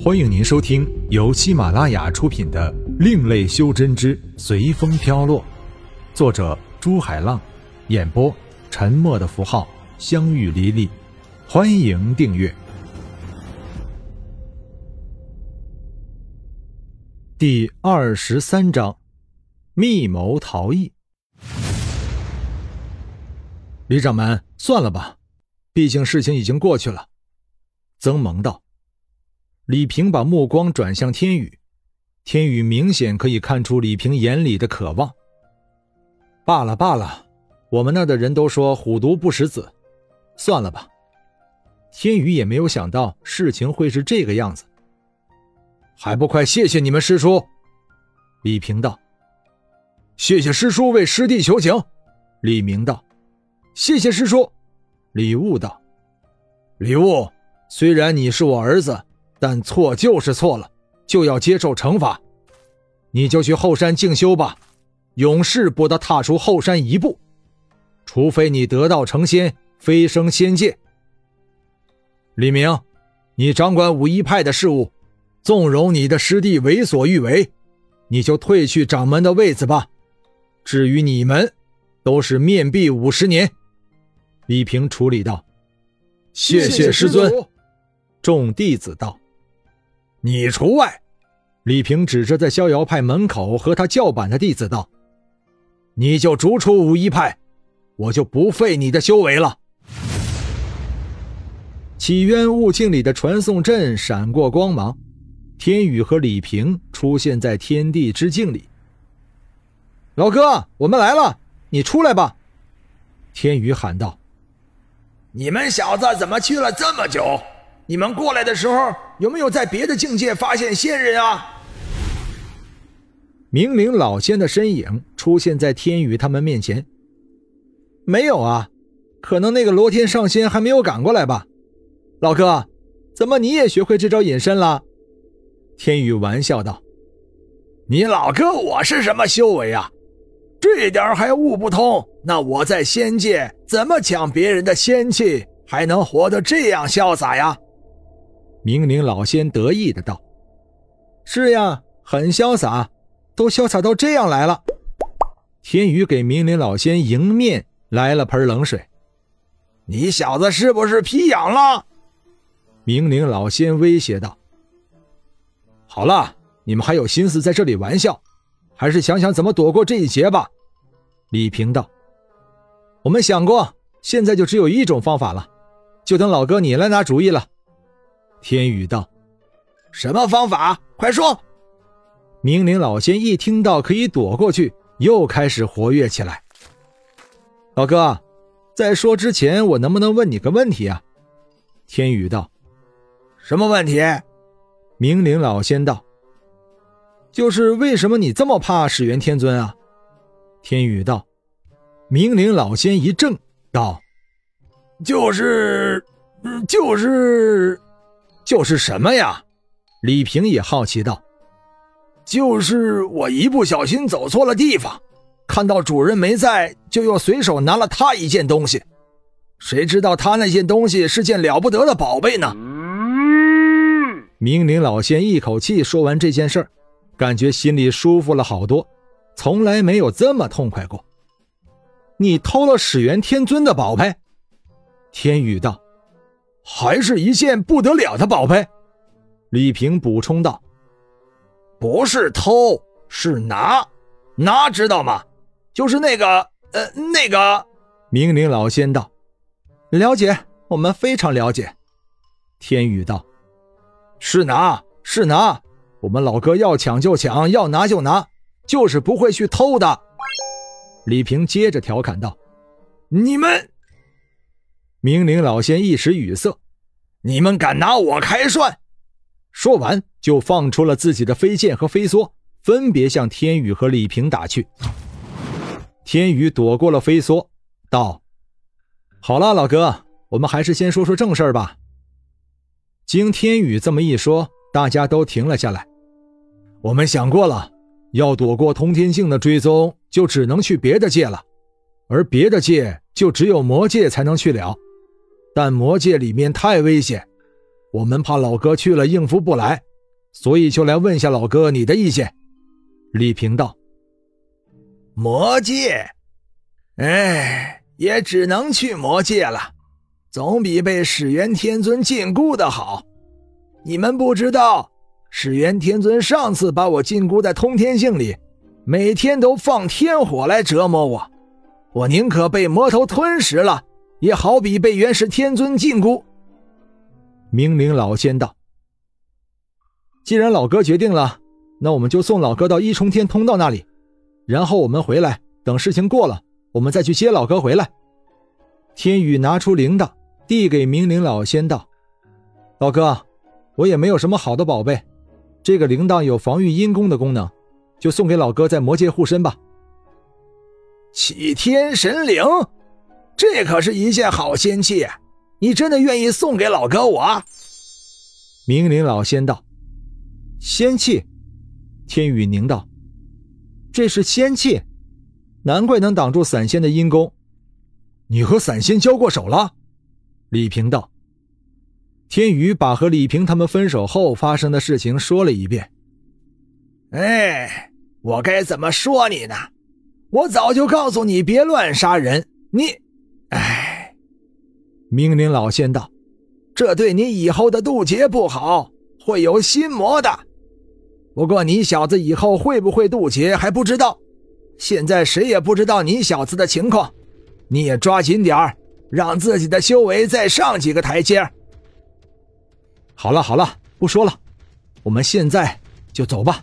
欢迎您收听由喜马拉雅出品的《另类修真之随风飘落》，作者朱海浪，演播沉默的符号、相遇离离。欢迎订阅。第二十三章：密谋逃逸。李掌门，算了吧，毕竟事情已经过去了。曾萌道。李平把目光转向天宇，天宇明显可以看出李平眼里的渴望。罢了罢了，我们那的人都说虎毒不食子，算了吧。天宇也没有想到事情会是这个样子，还不快谢谢你们师叔！李平道：“谢谢师叔为师弟求情。”李明道：“谢谢师叔。”李悟道：“李悟，虽然你是我儿子。”但错就是错了，就要接受惩罚。你就去后山静修吧，永世不得踏出后山一步，除非你得道成仙，飞升仙界。李明，你掌管武一派的事务，纵容你的师弟为所欲为，你就退去掌门的位子吧。至于你们，都是面壁五十年。李平处理道：“谢谢师尊。”众弟子道。你除外，李平指着在逍遥派门口和他叫板的弟子道：“你就逐出武一派，我就不废你的修为了。”起渊悟境里的传送阵闪过光芒，天宇和李平出现在天地之境里。老哥，我们来了，你出来吧！”天宇喊道。“你们小子怎么去了这么久？”你们过来的时候有没有在别的境界发现仙人啊？明灵老仙的身影出现在天宇他们面前。没有啊，可能那个罗天上仙还没有赶过来吧。老哥，怎么你也学会这招隐身了？天宇玩笑道：“你老哥我是什么修为啊？这点还悟不通？那我在仙界怎么抢别人的仙气，还能活得这样潇洒呀？”明灵老仙得意的道：“是呀，很潇洒，都潇洒到这样来了。”天宇给明灵老仙迎面来了盆冷水：“你小子是不是皮痒了？”明灵老仙威胁道：“好了，你们还有心思在这里玩笑，还是想想怎么躲过这一劫吧。”李平道：“我们想过，现在就只有一种方法了，就等老哥你来拿主意了。”天宇道：“什么方法？快说！”明灵老仙一听到可以躲过去，又开始活跃起来。老哥，在说之前，我能不能问你个问题啊？天宇道：“什么问题？”明灵老仙道：“就是为什么你这么怕始元天尊啊？”天宇道：“明灵老仙一怔，道：‘就是，就是。’”就是什么呀？李平也好奇道：“就是我一不小心走错了地方，看到主人没在，就又随手拿了他一件东西。谁知道他那件东西是件了不得的宝贝呢？”明灵老仙一口气说完这件事儿，感觉心里舒服了好多，从来没有这么痛快过。你偷了始元天尊的宝贝？天宇道。还是一件不得了的宝贝，李平补充道：“不是偷，是拿，拿知道吗？就是那个，呃，那个。”明灵老仙道：“了解，我们非常了解。”天宇道：“是拿，是拿，我们老哥要抢就抢，要拿就拿，就是不会去偷的。”李平接着调侃道：“你们。”明灵老仙一时语塞：“你们敢拿我开涮？”说完，就放出了自己的飞剑和飞梭，分别向天宇和李平打去。天宇躲过了飞梭，道：“好了，老哥，我们还是先说说正事吧。”经天宇这么一说，大家都停了下来。我们想过了，要躲过通天境的追踪，就只能去别的界了，而别的界就只有魔界才能去了。但魔界里面太危险，我们怕老哥去了应付不来，所以就来问下老哥你的意见。”李平道：“魔界，哎，也只能去魔界了，总比被始元天尊禁锢的好。你们不知道，始元天尊上次把我禁锢在通天境里，每天都放天火来折磨我，我宁可被魔头吞食了，也好比被元始天尊禁锢。”明灵老仙道：“既然老哥决定了。”那我们就送老哥到一重天通道那里，然后我们回来，等事情过了，我们再去接老哥回来。天宇拿出铃铛，递给明灵老仙道：“老哥，我也没有什么好的宝贝，这个铃铛有防御阴功的功能，就送给老哥在魔界护身吧。”启天神铃，这可是一件好仙器，你真的愿意送给老哥我？明灵老仙道：“仙器。”天宇凝道：“这是仙器，难怪能挡住散仙的阴功。你和散仙交过手了？”李平道。天宇把和李平他们分手后发生的事情说了一遍。哎，我该怎么说你呢？我早就告诉你别乱杀人，你……明灵老仙道：“这对你以后的渡劫不好，会有心魔的。”不过你小子以后会不会渡劫还不知道，现在谁也不知道你小子的情况，你也抓紧点儿，让自己的修为再上几个台阶。好了好了，不说了，我们现在就走吧。